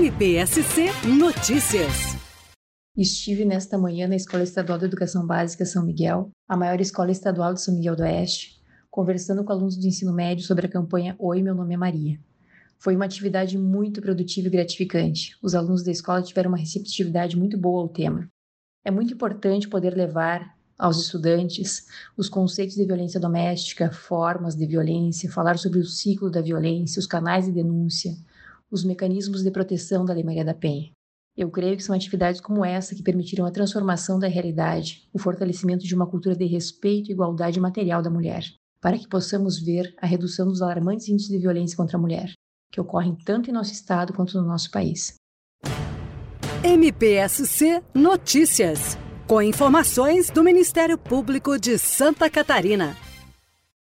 MPSC Notícias. Estive nesta manhã na Escola Estadual de Educação Básica São Miguel, a maior escola estadual de São Miguel do Oeste, conversando com alunos do ensino médio sobre a campanha Oi, meu nome é Maria. Foi uma atividade muito produtiva e gratificante. Os alunos da escola tiveram uma receptividade muito boa ao tema. É muito importante poder levar aos estudantes os conceitos de violência doméstica, formas de violência, falar sobre o ciclo da violência, os canais de denúncia, os mecanismos de proteção da Lei Maria da Penha. Eu creio que são atividades como essa que permitiram a transformação da realidade, o fortalecimento de uma cultura de respeito e igualdade material da mulher, para que possamos ver a redução dos alarmantes índices de violência contra a mulher, que ocorrem tanto em nosso estado quanto no nosso país. MPSC Notícias, com informações do Ministério Público de Santa Catarina.